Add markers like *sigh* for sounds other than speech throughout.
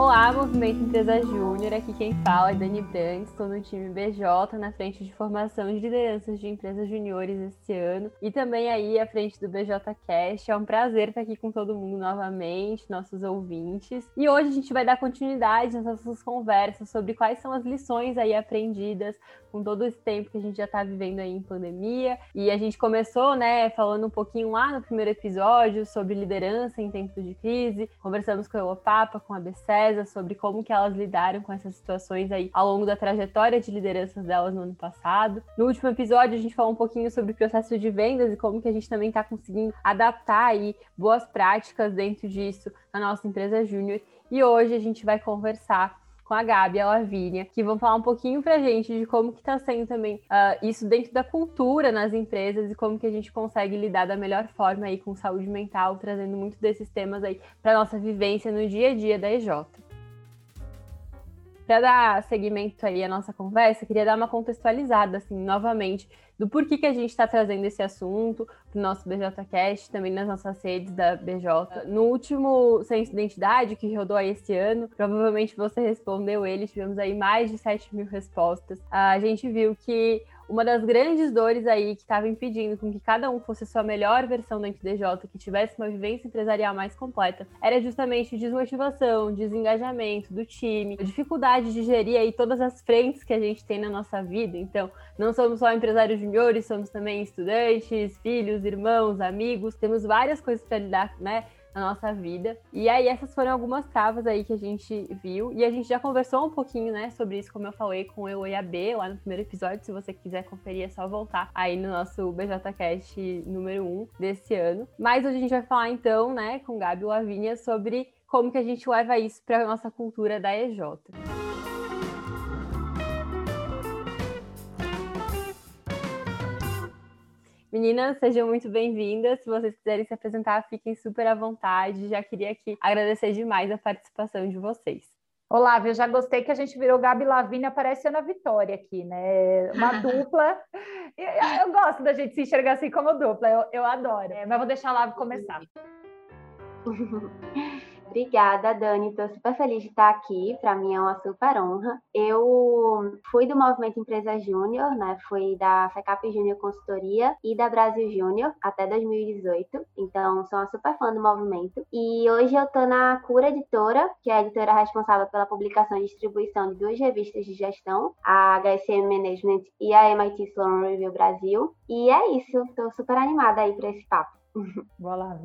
Olá, Movimento Empresa Júnior. Aqui quem fala é Dani Brandt. Estou no time BJ, na frente de formação de lideranças de empresas juniores este ano. E também aí à frente do BJ Cash. É um prazer estar aqui com todo mundo novamente, nossos ouvintes. E hoje a gente vai dar continuidade nas nossas conversas sobre quais são as lições aí aprendidas com todo esse tempo que a gente já está vivendo aí em pandemia. E a gente começou, né, falando um pouquinho lá no primeiro episódio sobre liderança em tempos de crise. Conversamos com a Eopapa, com a BC sobre como que elas lidaram com essas situações aí ao longo da trajetória de lideranças delas no ano passado. No último episódio, a gente falou um pouquinho sobre o processo de vendas e como que a gente também está conseguindo adaptar aí boas práticas dentro disso na nossa empresa júnior. E hoje a gente vai conversar com a Gabi e a Lavínia, que vão falar um pouquinho pra gente de como que tá sendo também uh, isso dentro da cultura nas empresas e como que a gente consegue lidar da melhor forma aí com saúde mental, trazendo muito desses temas aí para nossa vivência no dia a dia da EJ. Para dar seguimento aí à nossa conversa, queria dar uma contextualizada, assim, novamente, do porquê que a gente está trazendo esse assunto para o nosso BJCast, também nas nossas redes da BJ. No último Censo de Identidade, que rodou aí esse ano, provavelmente você respondeu ele, tivemos aí mais de 7 mil respostas. A gente viu que uma das grandes dores aí que estava impedindo com que cada um fosse sua melhor versão do DJ, que tivesse uma vivência empresarial mais completa, era justamente desmotivação, desengajamento do time, dificuldade de gerir aí todas as frentes que a gente tem na nossa vida. Então, não somos só empresários juniores, somos também estudantes, filhos, irmãos, amigos, temos várias coisas para lidar, né? Na nossa vida. E aí essas foram algumas travas aí que a gente viu e a gente já conversou um pouquinho, né, sobre isso, como eu falei com eu e a B lá no primeiro episódio, se você quiser conferir é só voltar aí no nosso BJcast número 1 desse ano. Mas hoje a gente vai falar então, né, com Gabi Lavínia sobre como que a gente leva isso para nossa cultura da EJ. Meninas, sejam muito bem-vindas. Se vocês quiserem se apresentar, fiquem super à vontade. Já queria aqui agradecer demais a participação de vocês. Olá, eu já gostei que a gente virou Gabi Lavínia aparecendo a Vitória aqui, né? Uma *laughs* dupla. Eu gosto da gente se enxergar assim como dupla, eu, eu adoro. É, mas vou deixar a Lavi começar. *laughs* Obrigada, Dani. Estou super feliz de estar aqui. Para mim é uma super honra. Eu fui do Movimento Empresa Júnior, né? Fui da FECAP Júnior Consultoria e da Brasil Júnior até 2018. Então, sou uma super fã do movimento. E hoje eu estou na Cura Editora, que é a editora responsável pela publicação e distribuição de duas revistas de gestão, a HSM Management e a MIT Sloan Review Brasil. E é isso. Estou super animada aí para esse papo. Boa lá,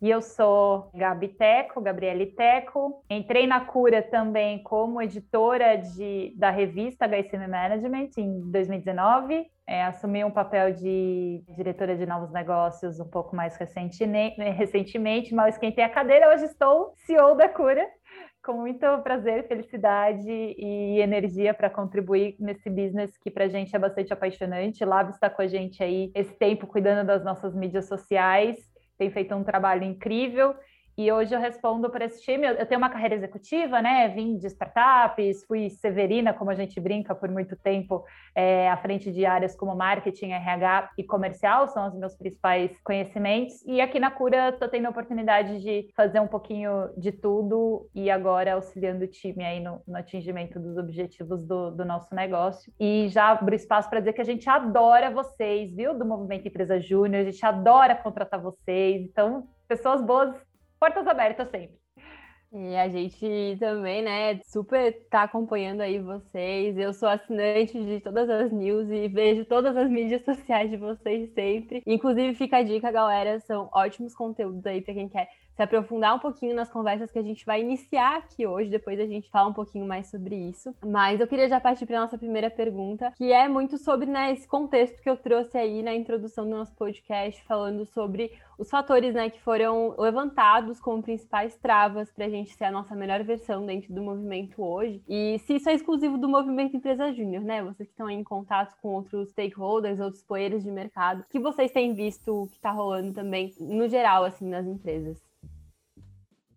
e eu sou Gabi Teco, Gabriele Teco. Entrei na Cura também como editora de, da revista HSM Management em 2019. É, assumi um papel de diretora de novos negócios um pouco mais recentemente, mal esquentei a cadeira. Hoje estou CEO da Cura, com muito prazer, felicidade e energia para contribuir nesse business que para a gente é bastante apaixonante. Lab está com a gente aí esse tempo cuidando das nossas mídias sociais tem feito um trabalho incrível e hoje eu respondo para esse time. Eu tenho uma carreira executiva, né? Vim de startups, fui severina, como a gente brinca, por muito tempo, é, à frente de áreas como marketing, RH e comercial, são os meus principais conhecimentos. E aqui na Cura estou tendo a oportunidade de fazer um pouquinho de tudo e agora auxiliando o time aí no, no atingimento dos objetivos do, do, nosso negócio. E já abro espaço para dizer que a gente adora vocês, viu? Do Movimento Empresa Júnior, a gente adora contratar vocês. Então, pessoas boas portas abertas sempre. E a gente também, né, super tá acompanhando aí vocês. Eu sou assinante de todas as news e vejo todas as mídias *laughs* sociais de vocês sempre. Inclusive, fica a dica, galera, são ótimos conteúdos aí para quem quer se aprofundar um pouquinho nas conversas que a gente vai iniciar aqui hoje, depois a gente fala um pouquinho mais sobre isso. Mas eu queria já partir para nossa primeira pergunta, que é muito sobre né, esse contexto que eu trouxe aí na introdução do nosso podcast, falando sobre os fatores né, que foram levantados como principais travas para a gente ser a nossa melhor versão dentro do movimento hoje. E se isso é exclusivo do movimento Empresa Júnior, né? Vocês que estão em contato com outros stakeholders, outros poeiros de mercado, que vocês têm visto que está rolando também, no geral, assim, nas empresas?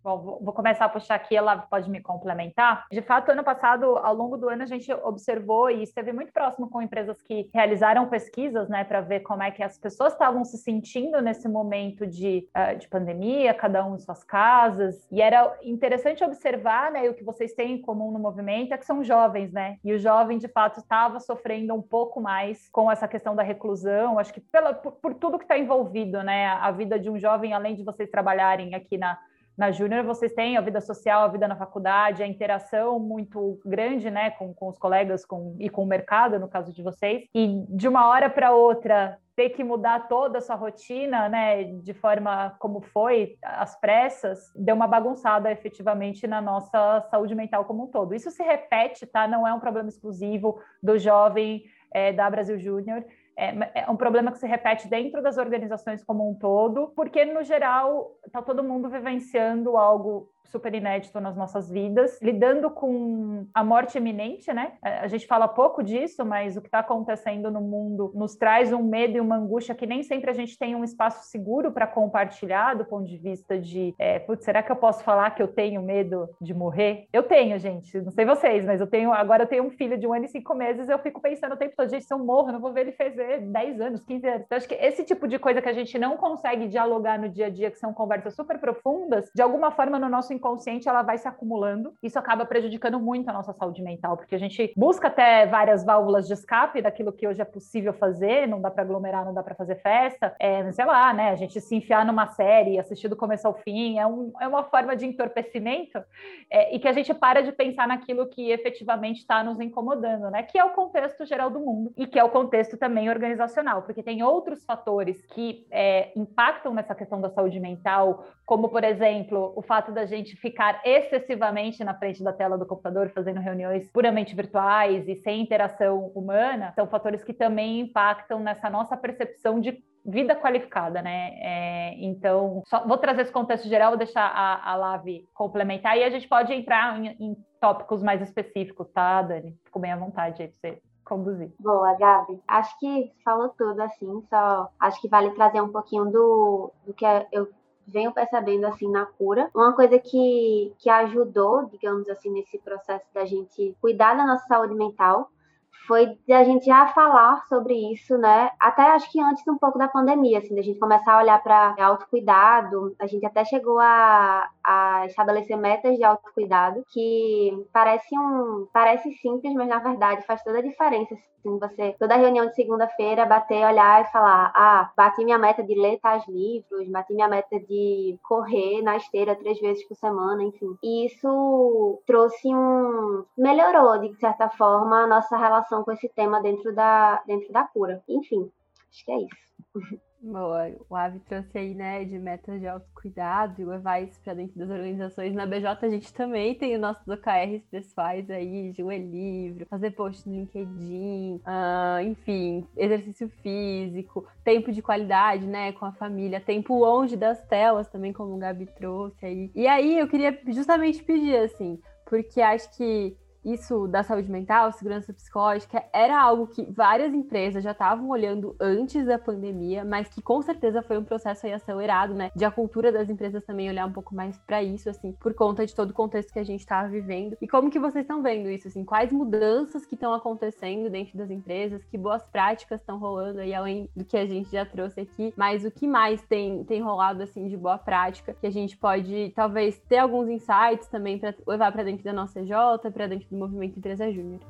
Bom, vou começar a puxar aqui, ela pode me complementar. De fato, ano passado, ao longo do ano, a gente observou e esteve muito próximo com empresas que realizaram pesquisas, né, para ver como é que as pessoas estavam se sentindo nesse momento de, uh, de pandemia, cada um em suas casas. E era interessante observar, né, o que vocês têm em comum no movimento é que são jovens, né? E o jovem, de fato, estava sofrendo um pouco mais com essa questão da reclusão. Acho que pela, por, por tudo que está envolvido, né? A vida de um jovem, além de vocês trabalharem aqui na na Júnior vocês têm a vida social, a vida na faculdade, a interação muito grande, né, com, com os colegas com, e com o mercado, no caso de vocês, e de uma hora para outra ter que mudar toda a sua rotina, né, de forma como foi, às pressas, deu uma bagunçada efetivamente na nossa saúde mental como um todo. Isso se repete, tá? Não é um problema exclusivo do jovem é, da Brasil Júnior é, é um problema que se repete dentro das organizações como um todo, porque, no geral, está todo mundo vivenciando algo super inédito nas nossas vidas, lidando com a morte iminente, né? A gente fala pouco disso, mas o que está acontecendo no mundo nos traz um medo e uma angústia que nem sempre a gente tem um espaço seguro para compartilhar do ponto de vista de, é, putz, será que eu posso falar que eu tenho medo de morrer? Eu tenho, gente, não sei vocês, mas eu tenho, agora eu tenho um filho de um ano e cinco meses, eu fico pensando o tempo todo, gente, se eu morro, não vou ver ele fazer 10 anos, 15 anos. Então, acho que esse tipo de coisa que a gente não consegue dialogar no dia a dia, que são conversas super profundas, de alguma forma no nosso inconsciente ela vai se acumulando. Isso acaba prejudicando muito a nossa saúde mental, porque a gente busca até várias válvulas de escape daquilo que hoje é possível fazer, não dá para aglomerar, não dá para fazer festa, é, sei lá, né? A gente se enfiar numa série, assistir do começo ao fim, é, um, é uma forma de entorpecimento é, e que a gente para de pensar naquilo que efetivamente está nos incomodando, né? Que é o contexto geral do mundo e que é o contexto também organizacional, porque tem outros fatores que é, impactam nessa questão da saúde mental, como, por exemplo, o fato da gente ficar excessivamente na frente da tela do computador fazendo reuniões puramente virtuais e sem interação humana, são fatores que também impactam nessa nossa percepção de vida qualificada, né? É, então, só, vou trazer esse contexto geral, vou deixar a, a Lave complementar e a gente pode entrar em, em tópicos mais específicos, tá, Dani? Fico bem à vontade aí pra você conduzir. Boa, Gabi. Acho que falou tudo, assim, só acho que vale trazer um pouquinho do, do que eu venho percebendo assim na cura. Uma coisa que, que ajudou, digamos assim, nesse processo da gente cuidar da nossa saúde mental foi de a gente já falar sobre isso, né? Até acho que antes um pouco da pandemia, assim, da gente começar a olhar para autocuidado. A gente até chegou a, a estabelecer metas de autocuidado que parece um parece simples, mas na verdade faz toda a diferença. Assim, você toda reunião de segunda-feira bater, olhar e falar: "Ah, bati minha meta de ler tais livros, bati minha meta de correr na esteira três vezes por semana, enfim". E isso trouxe um melhorou de certa forma a nossa relação com esse tema dentro da dentro da cura. Enfim, acho que é isso. *laughs* Boa, o Ave trouxe aí, né, de metas de autocuidado e levar isso para dentro das organizações. Na BJ a gente também tem os nossos OKRs pessoais aí, de ler livro, fazer post no LinkedIn, uh, enfim, exercício físico, tempo de qualidade, né, com a família, tempo longe das telas também, como o Gabi trouxe aí. E aí eu queria justamente pedir, assim, porque acho que isso da saúde mental, segurança psicológica, era algo que várias empresas já estavam olhando antes da pandemia, mas que com certeza foi um processo aí acelerado, né? De a cultura das empresas também olhar um pouco mais para isso, assim, por conta de todo o contexto que a gente estava vivendo. E como que vocês estão vendo isso, assim? Quais mudanças que estão acontecendo dentro das empresas? Que boas práticas estão rolando aí, além do que a gente já trouxe aqui? Mas o que mais tem, tem rolado, assim, de boa prática que a gente pode, talvez, ter alguns insights também para levar para dentro da nossa CJ, para dentro do movimento Empresa Júnior?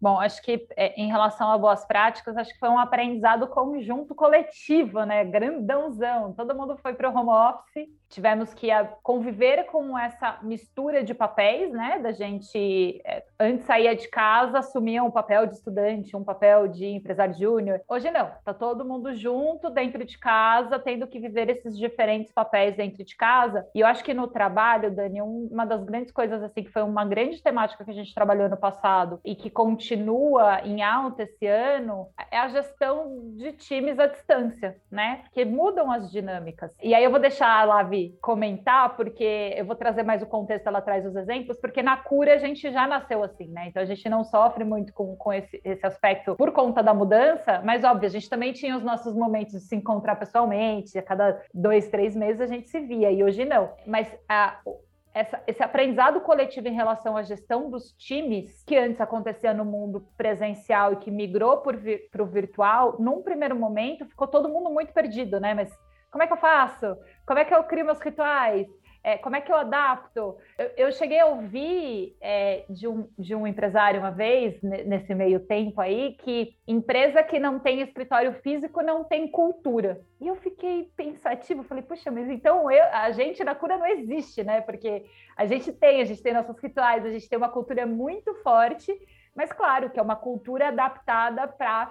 Bom, acho que é, em relação a boas práticas, acho que foi um aprendizado conjunto coletivo, né? Grandãozão. Todo mundo foi para o home office tivemos que conviver com essa mistura de papéis, né? Da gente é, antes saía de casa, assumia um papel de estudante, um papel de empresário júnior. Hoje não, tá todo mundo junto dentro de casa, tendo que viver esses diferentes papéis dentro de casa. E eu acho que no trabalho, Dani, uma das grandes coisas assim que foi uma grande temática que a gente trabalhou no passado e que continua em alta esse ano é a gestão de times à distância, né? Porque mudam as dinâmicas. E aí eu vou deixar a Lavi comentar, porque eu vou trazer mais o contexto, ela traz os exemplos, porque na cura a gente já nasceu assim, né? Então a gente não sofre muito com, com esse, esse aspecto por conta da mudança, mas óbvio, a gente também tinha os nossos momentos de se encontrar pessoalmente, a cada dois, três meses a gente se via, e hoje não. Mas a, essa, esse aprendizado coletivo em relação à gestão dos times, que antes acontecia no mundo presencial e que migrou para o virtual, num primeiro momento ficou todo mundo muito perdido, né? Mas como é que eu faço? Como é que eu crio meus rituais? É, como é que eu adapto? Eu, eu cheguei a ouvir é, de, um, de um empresário uma vez, nesse meio tempo aí, que empresa que não tem escritório físico não tem cultura. E eu fiquei pensativa, falei, puxa, mas então eu, a gente na cura não existe, né? Porque a gente tem, a gente tem nossos rituais, a gente tem uma cultura muito forte, mas claro que é uma cultura adaptada para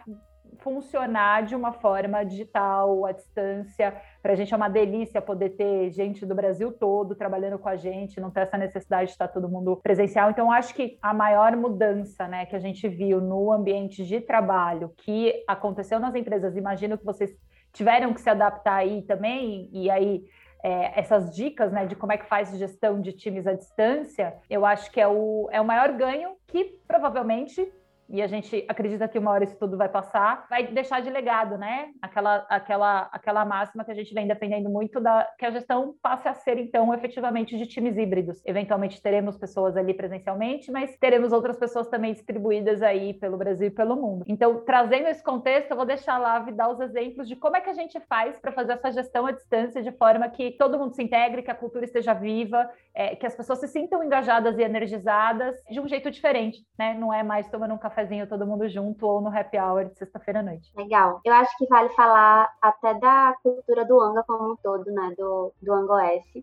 funcionar de uma forma digital, à distância. Para a gente é uma delícia poder ter gente do Brasil todo trabalhando com a gente, não ter essa necessidade de estar todo mundo presencial. Então, acho que a maior mudança né, que a gente viu no ambiente de trabalho que aconteceu nas empresas, imagino que vocês tiveram que se adaptar aí também, e aí é, essas dicas né, de como é que faz gestão de times à distância, eu acho que é o, é o maior ganho que provavelmente e a gente acredita que uma hora isso tudo vai passar, vai deixar de legado, né? Aquela, aquela, aquela máxima que a gente vem defendendo muito da que a gestão passe a ser então efetivamente de times híbridos. Eventualmente teremos pessoas ali presencialmente, mas teremos outras pessoas também distribuídas aí pelo Brasil e pelo mundo. Então, trazendo esse contexto, eu vou deixar lá e dar os exemplos de como é que a gente faz para fazer essa gestão à distância de forma que todo mundo se integre, que a cultura esteja viva, é, que as pessoas se sintam engajadas e energizadas de um jeito diferente, né? Não é mais tomando um café cafezinho todo mundo junto ou no happy hour de sexta-feira à noite. Legal. Eu acho que vale falar até da cultura do Anga como um todo, né? Do, do Anga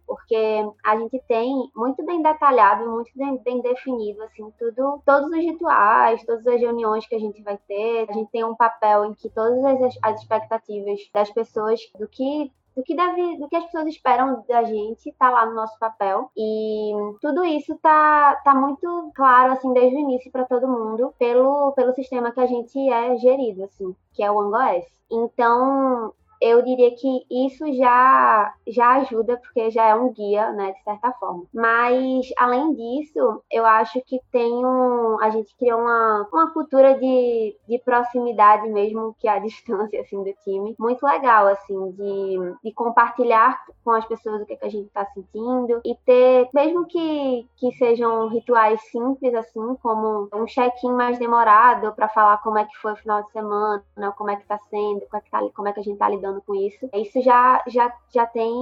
porque a gente tem muito bem detalhado, muito bem, bem definido, assim, tudo, todos os rituais, todas as reuniões que a gente vai ter. A gente tem um papel em que todas as, as expectativas das pessoas do que do que deve, do que as pessoas esperam da gente tá lá no nosso papel e tudo isso tá, tá muito claro assim desde o início para todo mundo pelo, pelo sistema que a gente é gerido assim que é o AngoS. Então eu diria que isso já, já ajuda, porque já é um guia, né, de certa forma. Mas, além disso, eu acho que tem um. A gente criou uma, uma cultura de, de proximidade mesmo, que é a *laughs* distância, assim, do time. Muito legal, assim, de, de compartilhar com as pessoas o que, é que a gente está sentindo e ter, mesmo que, que sejam rituais simples, assim, como um check-in mais demorado para falar como é que foi o final de semana, como é que está sendo, como é que, tá, como é que a gente está lidando lidando com isso. Isso já, já, já tem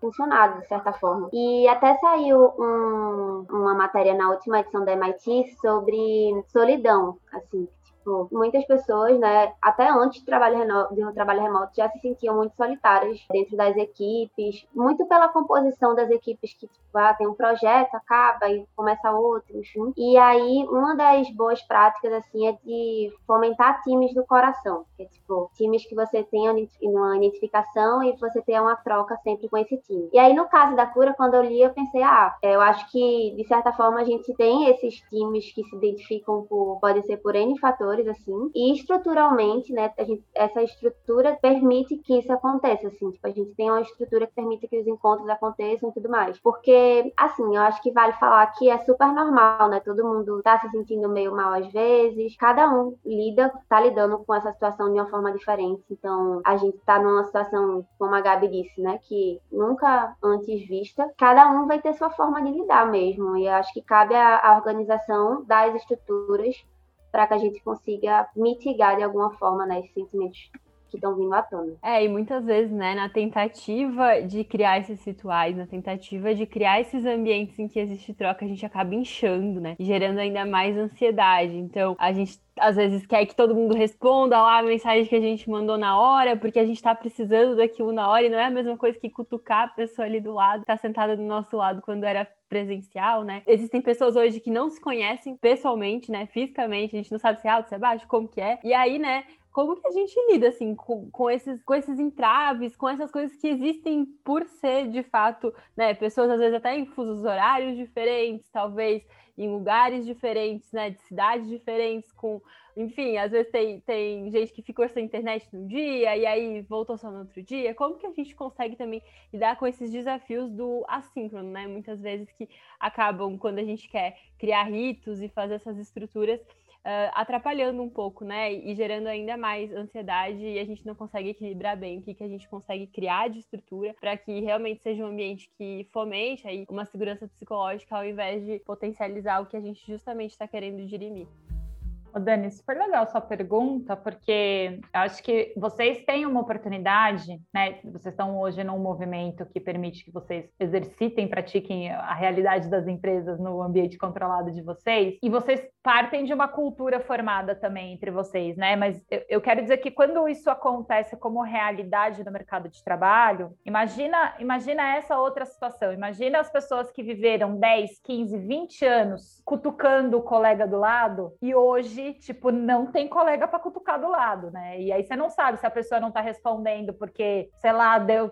funcionado, de certa forma. E até saiu um, uma matéria na última edição da MIT sobre solidão, assim, Tipo, muitas pessoas, né, até antes do trabalho, do trabalho remoto, já se sentiam muito solitárias dentro das equipes, muito pela composição das equipes que, tipo, ah, tem um projeto, acaba e começa outro, enfim. E aí, uma das boas práticas, assim, é de fomentar times do coração, que é, tipo, times que você tenha uma identificação e você tenha uma troca sempre com esse time. E aí, no caso da cura, quando eu li, eu pensei, ah, eu acho que, de certa forma, a gente tem esses times que se identificam por, pode ser por N fatores, assim, e estruturalmente, né, gente, essa estrutura permite que isso aconteça, assim, tipo, a gente tem uma estrutura que permite que os encontros aconteçam e tudo mais. Porque, assim, eu acho que vale falar que é super normal, né, todo mundo tá se sentindo meio mal às vezes, cada um lida, tá lidando com essa situação de uma forma diferente, então a gente tá numa situação, como a Gabi disse, né, que nunca antes vista, cada um vai ter sua forma de lidar mesmo, e eu acho que cabe à organização das estruturas para que a gente consiga mitigar de alguma forma né, esses sentimentos que estão vindo à tona. É, e muitas vezes, né, na tentativa de criar esses rituais, na tentativa de criar esses ambientes em que existe troca, a gente acaba inchando, né, gerando ainda mais ansiedade. Então, a gente às vezes quer que todo mundo responda lá a mensagem que a gente mandou na hora, porque a gente está precisando daquilo na hora, e não é a mesma coisa que cutucar a pessoa ali do lado, tá sentada do nosso lado quando era presencial, né? Existem pessoas hoje que não se conhecem pessoalmente, né, fisicamente, a gente não sabe se é alto, se é baixo, como que é. E aí, né, como que a gente lida assim com, com, esses, com esses entraves, com essas coisas que existem por ser de fato, né? Pessoas às vezes até em fusos horários diferentes, talvez em lugares diferentes, né? De cidades diferentes, com enfim, às vezes tem, tem gente que ficou sem internet num dia e aí voltou só no outro dia. Como que a gente consegue também lidar com esses desafios do assíncrono, né? Muitas vezes que acabam, quando a gente quer criar ritos e fazer essas estruturas, uh, atrapalhando um pouco, né? E gerando ainda mais ansiedade e a gente não consegue equilibrar bem o que, que a gente consegue criar de estrutura para que realmente seja um ambiente que fomente aí uma segurança psicológica ao invés de potencializar o que a gente justamente está querendo dirimir. Ô Dani, super legal sua pergunta, porque acho que vocês têm uma oportunidade, né? Vocês estão hoje num movimento que permite que vocês exercitem, pratiquem a realidade das empresas no ambiente controlado de vocês, e vocês partem de uma cultura formada também entre vocês, né? Mas eu, eu quero dizer que quando isso acontece como realidade no mercado de trabalho, imagina, imagina essa outra situação. Imagina as pessoas que viveram 10, 15, 20 anos cutucando o colega do lado e hoje tipo, não tem colega para cutucar do lado, né? E aí você não sabe se a pessoa não está respondendo porque, sei lá, deu,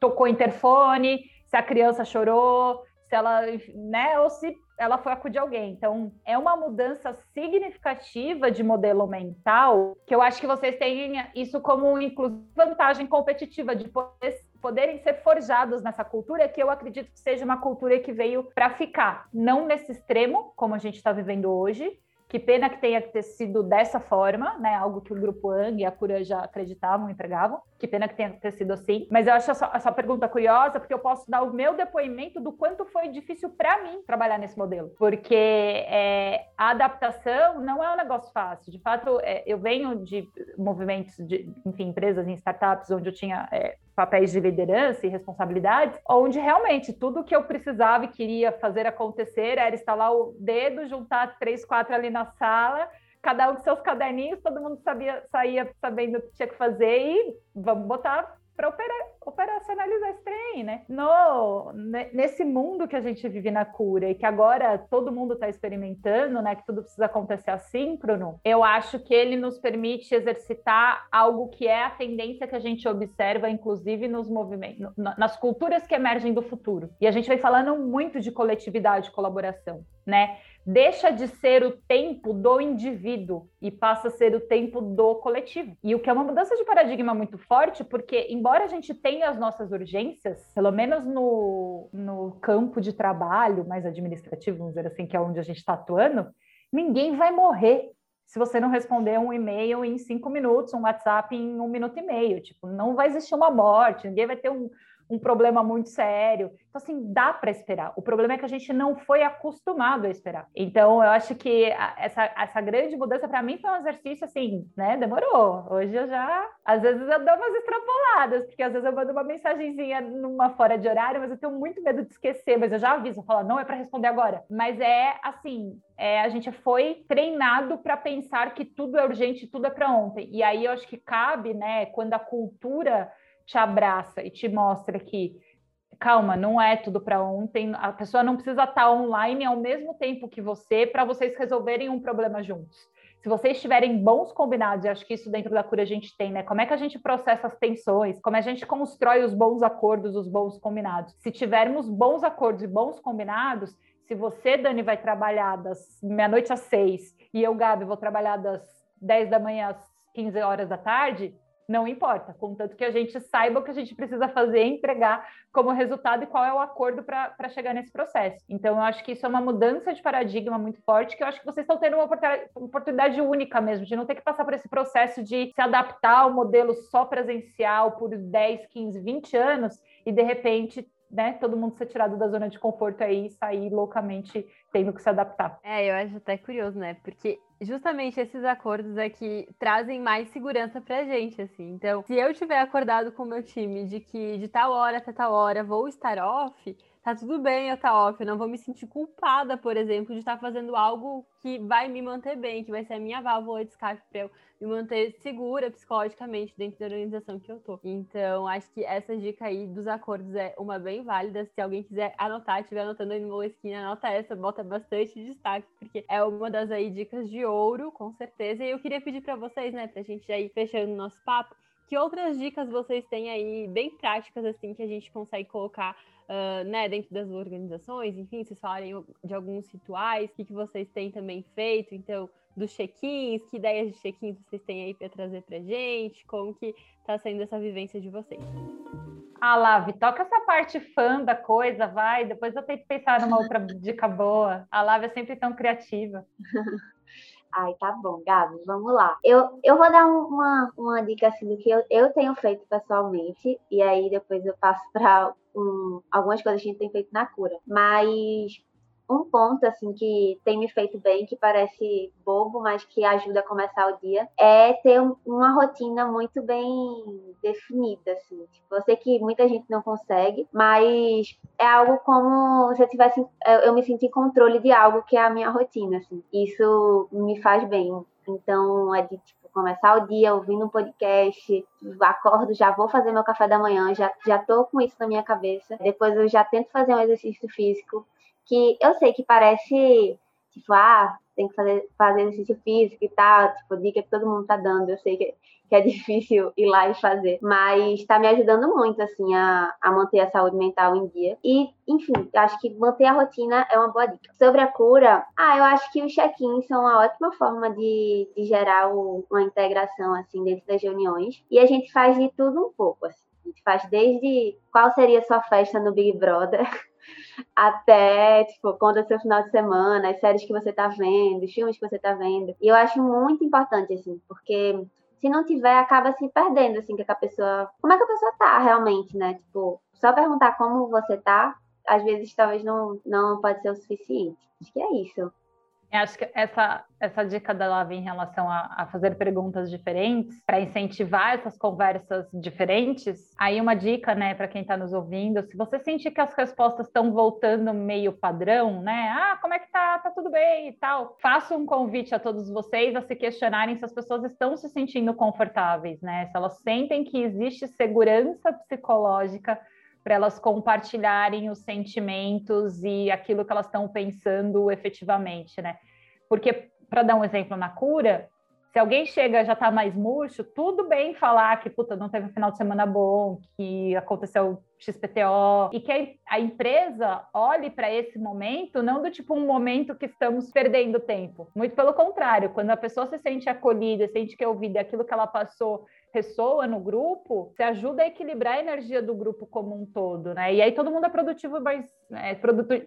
tocou interfone, se a criança chorou, se ela, né? Ou se ela foi acudir alguém. Então, é uma mudança significativa de modelo mental que eu acho que vocês têm isso como, inclusive, vantagem competitiva de poder, poderem ser forjados nessa cultura, que eu acredito que seja uma cultura que veio para ficar. Não nesse extremo, como a gente está vivendo hoje, que pena que tenha que ter sido dessa forma, né? Algo que o Grupo Ang e a Cura já acreditavam e empregavam. Que pena que tenha que ter sido assim. Mas eu acho essa, essa pergunta curiosa, porque eu posso dar o meu depoimento do quanto foi difícil para mim trabalhar nesse modelo. Porque é, a adaptação não é um negócio fácil. De fato, é, eu venho de movimentos de, enfim, empresas em startups onde eu tinha é, papéis de liderança e responsabilidades, onde realmente tudo que eu precisava e queria fazer acontecer era instalar o dedo, juntar três, quatro ali na sala, cada um com seus caderninhos, todo mundo sabia, saía sabendo o que tinha que fazer e vamos botar para operacionalizar esse trem, né? No, nesse mundo que a gente vive na cura e que agora todo mundo está experimentando, né? Que tudo precisa acontecer assíncrono, eu acho que ele nos permite exercitar algo que é a tendência que a gente observa, inclusive nos movimentos, nas culturas que emergem do futuro. E a gente vem falando muito de coletividade colaboração, né? deixa de ser o tempo do indivíduo e passa a ser o tempo do coletivo. E o que é uma mudança de paradigma muito forte, porque embora a gente tenha as nossas urgências, pelo menos no, no campo de trabalho mais administrativo, vamos dizer assim, que é onde a gente está atuando, ninguém vai morrer se você não responder um e-mail em cinco minutos, um WhatsApp em um minuto e meio. Tipo, não vai existir uma morte, ninguém vai ter um, um problema muito sério. Então, assim, dá para esperar. O problema é que a gente não foi acostumado a esperar. Então, eu acho que essa, essa grande mudança, para mim, foi um exercício, assim, né? Demorou. Hoje eu já, às vezes, eu dou umas extrapoladas, porque às vezes eu mando uma mensagenzinha numa fora de horário, mas eu tenho muito medo de esquecer, mas eu já aviso, eu falo, não é para responder agora. Mas é, assim, é, a gente foi treinado para pensar que tudo é urgente, tudo é para ontem. E aí eu acho que cabe, né, quando a cultura te abraça e te mostra que calma, não é tudo para ontem, a pessoa não precisa estar tá online ao mesmo tempo que você para vocês resolverem um problema juntos. Se vocês tiverem bons combinados, e acho que isso dentro da cura a gente tem, né? Como é que a gente processa as tensões? Como é a gente constrói os bons acordos, os bons combinados? Se tivermos bons acordos e bons combinados, se você, Dani, vai trabalhar das meia-noite às seis e eu, Gabi, vou trabalhar das 10 da manhã às 15 horas da tarde, não importa, contanto que a gente saiba o que a gente precisa fazer e entregar como resultado e qual é o acordo para chegar nesse processo. Então, eu acho que isso é uma mudança de paradigma muito forte, que eu acho que vocês estão tendo uma oportunidade única mesmo, de não ter que passar por esse processo de se adaptar ao modelo só presencial por 10, 15, 20 anos e, de repente, né, todo mundo ser tirado da zona de conforto aí e sair loucamente tendo que se adaptar. É, eu acho até curioso, né? Porque justamente esses acordos é que trazem mais segurança pra gente, assim. Então, se eu tiver acordado com o meu time de que de tal hora até tal hora vou estar off, tá tudo bem eu estar tá off, eu não vou me sentir culpada, por exemplo, de estar fazendo algo que vai me manter bem, que vai ser a minha válvula de escape para eu me manter segura psicologicamente dentro da organização que eu tô. Então, acho que essa dica aí dos acordos é uma bem válida. Se alguém quiser anotar, estiver anotando aí no esquina, anota essa, bota bastante destaque, porque é uma das aí dicas de ouro, com certeza. E eu queria pedir para vocês, né, pra gente ir fechando o nosso papo, que outras dicas vocês têm aí, bem práticas, assim, que a gente consegue colocar uh, né, dentro das organizações? Enfim, vocês falarem de alguns rituais, o que, que vocês têm também feito, então, dos check-ins, que ideias de check-ins vocês têm aí para trazer pra gente? Como que tá sendo essa vivência de vocês? Ah, Lave, toca essa parte fã da coisa, vai. Depois eu tento pensar numa outra dica boa. A Lave é sempre tão criativa. *laughs* Ai, tá bom, Gabi, vamos lá. Eu, eu vou dar uma, uma dica assim do que eu, eu tenho feito pessoalmente, e aí depois eu passo para um, algumas coisas que a gente tem feito na cura. Mas um ponto assim que tem me feito bem, que parece bobo, mas que ajuda a começar o dia, é ter uma rotina muito bem definida, assim. Tipo, eu sei que muita gente não consegue, mas é algo como se eu tivesse, eu me sinto em controle de algo que é a minha rotina, assim. Isso me faz bem. Então, é de tipo, começar o dia ouvindo um podcast, acordo, já vou fazer meu café da manhã, já, já tô com isso na minha cabeça. Depois eu já tento fazer um exercício físico que eu sei que parece, tipo, ah, tem que fazer, fazer exercício físico e tal, tipo, dica que todo mundo tá dando, eu sei que, que é *laughs* difícil ir lá e fazer, mas tá me ajudando muito, assim, a, a manter a saúde mental em dia. E, enfim, acho que manter a rotina é uma boa dica. Sobre a cura, ah, eu acho que os check-ins são uma ótima forma de, de gerar o, uma integração, assim, dentro das reuniões, e a gente faz de tudo um pouco, assim. A gente faz desde qual seria sua festa no Big Brother, *laughs* até, tipo, conta seu final de semana, as séries que você tá vendo, os filmes que você tá vendo. E eu acho muito importante, assim, porque se não tiver, acaba se perdendo, assim, que a pessoa. Como é que a pessoa tá realmente, né? Tipo, só perguntar como você tá, às vezes talvez não, não pode ser o suficiente. Acho que é isso. Eu acho que essa, essa dica da Lava em relação a, a fazer perguntas diferentes, para incentivar essas conversas diferentes, aí uma dica, né, para quem está nos ouvindo, se você sentir que as respostas estão voltando meio padrão, né, ah, como é que tá, tá tudo bem e tal, faça um convite a todos vocês a se questionarem se as pessoas estão se sentindo confortáveis, né, se elas sentem que existe segurança psicológica para elas compartilharem os sentimentos e aquilo que elas estão pensando efetivamente, né? Porque, para dar um exemplo na cura, se alguém chega já está mais murcho, tudo bem falar que, puta, não teve um final de semana bom, que aconteceu XPTO, e que a, empresa olhe para esse momento não do tipo um momento que estamos perdendo tempo. Muito pelo contrário, quando a pessoa se sente acolhida, sente que é ouvida aquilo que ela passou ressoa no grupo, você ajuda a equilibrar a energia do grupo como um todo, né? E aí todo mundo é produtivo, mas é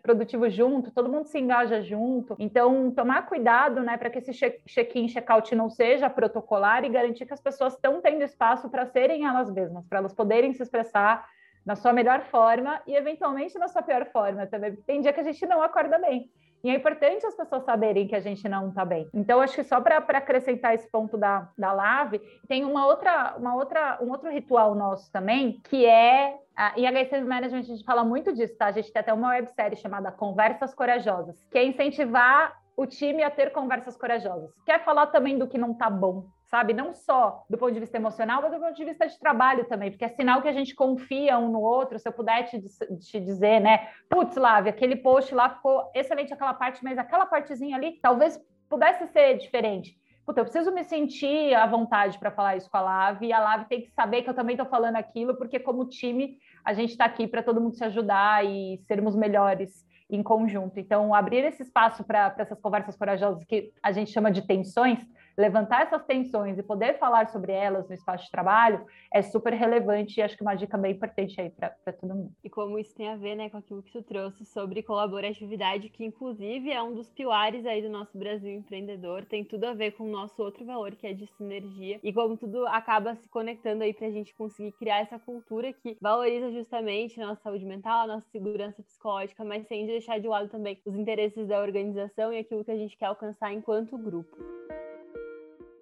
produtivo junto, todo mundo se engaja junto. Então, tomar cuidado, né, para que esse check-in, check-out não seja protocolar e garantir que as pessoas estão tendo espaço para serem elas mesmas, para elas poderem se expressar na sua melhor forma e, eventualmente, na sua pior forma também. Tem dia que a gente não acorda bem. E é importante as pessoas saberem que a gente não está bem. Então, acho que só para acrescentar esse ponto da, da Lave, tem uma outra, uma outra, um outro ritual nosso também, que é. A, em HSM Management a gente fala muito disso, tá? A gente tem até uma websérie chamada Conversas Corajosas, que é incentivar o time a ter conversas corajosas. Quer falar também do que não está bom, sabe? Não só do ponto de vista emocional, mas do ponto de vista de trabalho também, porque é sinal que a gente confia um no outro. Se eu puder te, te dizer, né? Putz, Lávia, aquele post lá ficou excelente aquela parte, mas aquela partezinha ali talvez pudesse ser diferente. Puta, eu preciso me sentir à vontade para falar isso com a Lave, e a Lave tem que saber que eu também estou falando aquilo, porque como time a gente está aqui para todo mundo se ajudar e sermos melhores em conjunto. Então, abrir esse espaço para essas conversas corajosas que a gente chama de tensões, levantar essas tensões e poder falar sobre elas no espaço de trabalho é super relevante e acho que uma dica bem importante aí para todo mundo. E como isso tem a ver né, com aquilo que tu trouxe sobre colaboratividade, que inclusive é um dos pilares aí do nosso Brasil empreendedor, tem tudo a ver com o nosso outro valor, que é de sinergia, e como tudo acaba se conectando aí para a gente conseguir criar essa cultura que valoriza justamente a nossa saúde mental, a nossa segurança psicológica, mas sem deixar de lado também os interesses da organização e aquilo que a gente quer alcançar enquanto grupo.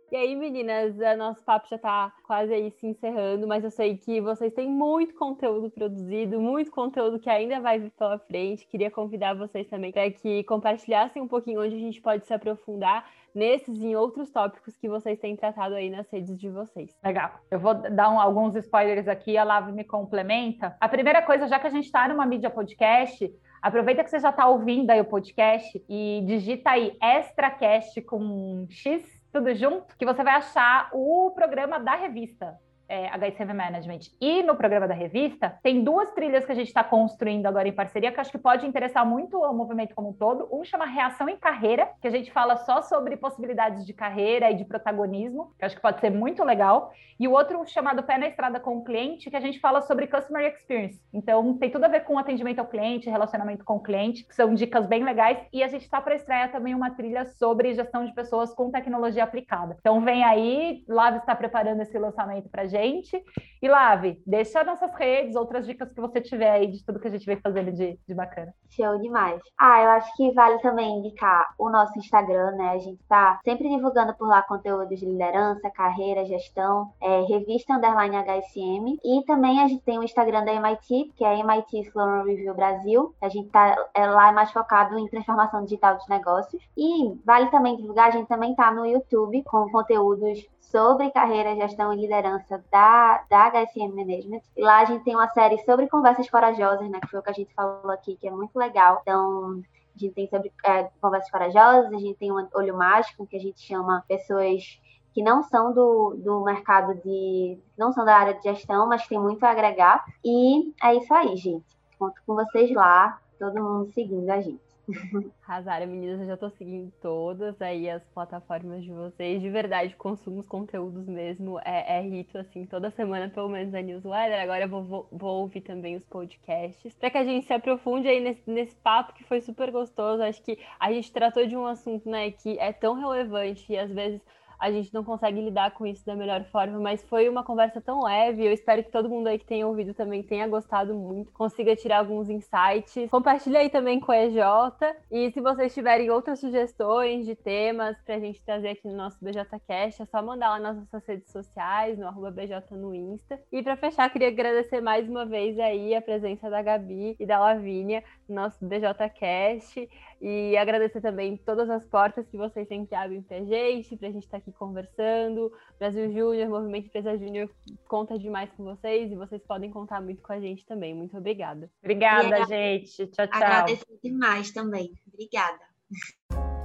E aí, meninas, nosso papo já tá quase aí se encerrando, mas eu sei que vocês têm muito conteúdo produzido, muito conteúdo que ainda vai vir pela frente. Queria convidar vocês também para que compartilhassem um pouquinho onde a gente pode se aprofundar nesses e em outros tópicos que vocês têm tratado aí nas redes de vocês. Legal. Eu vou dar um, alguns spoilers aqui, a Lava me complementa. A primeira coisa, já que a gente está numa mídia podcast, aproveita que você já está ouvindo aí o podcast e digita aí ExtraCast com X, tudo junto, que você vai achar o programa da revista é, Management e no programa da revista, tem duas trilhas que a gente está construindo agora em parceria que acho que pode interessar muito ao movimento como um todo. Um chama Reação em Carreira, que a gente fala só sobre possibilidades de carreira e de protagonismo, que acho que pode ser muito legal. E o outro chamado Pé na Estrada com o Cliente, que a gente fala sobre Customer Experience. Então, tem tudo a ver com atendimento ao cliente, relacionamento com o cliente, que são dicas bem legais. E a gente está para estrear também uma trilha sobre gestão de pessoas com tecnologia aplicada. Então, vem aí, Lave está preparando esse lançamento para a gente. E Lave, deixa nossas redes, outras dicas que você tiver aí de tudo que a gente vem fazendo de, de bacana. Show demais. Ah, eu acho que vale também indicar o nosso Instagram, né? A gente está sempre divulgando por lá conteúdos de liderança, carreira, gestão, é, revista underline HSM. E também a gente tem o Instagram da MIT, que é MIT Sloan Review Brasil. A gente tá é, lá é mais focado em transformação digital dos negócios. E vale também divulgar, a gente também tá no YouTube com conteúdos sobre carreira, gestão e liderança da, da HSM Management. E lá a gente tem uma série sobre conversas corajosas, né? Que foi o que a gente falou aqui, que é muito legal. Então, a gente tem sobre é, conversas corajosas, a gente tem um olho mágico, que a gente chama pessoas que não são do, do mercado de. não são da área de gestão, mas tem muito a agregar. E é isso aí, gente. Conto com vocês lá, todo mundo seguindo a gente. *laughs* Arrasaram, meninas, eu já tô seguindo todas aí as plataformas de vocês. De verdade, consumo os conteúdos mesmo. É, é rito, assim, toda semana, pelo menos, a newsletter. Agora eu vou, vou, vou ouvir também os podcasts. para que a gente se aprofunde aí nesse, nesse papo que foi super gostoso. Acho que a gente tratou de um assunto, né, que é tão relevante e às vezes a gente não consegue lidar com isso da melhor forma, mas foi uma conversa tão leve. Eu espero que todo mundo aí que tenha ouvido também tenha gostado muito, consiga tirar alguns insights. Compartilha aí também com a EJ. E se vocês tiverem outras sugestões de temas pra gente trazer aqui no nosso BJCast, é só mandar lá nas nossas redes sociais, no arroba BJ no Insta. E para fechar, queria agradecer mais uma vez aí a presença da Gabi e da Lavínia no nosso BJCast. E agradecer também todas as portas que vocês sempre abrem pra gente, pra gente estar tá aqui conversando. Brasil Júnior, Movimento Empresa Júnior conta demais com vocês e vocês podem contar muito com a gente também. Muito obrigada. Obrigada, gente. Tchau, tchau. Agradeço demais também. Obrigada.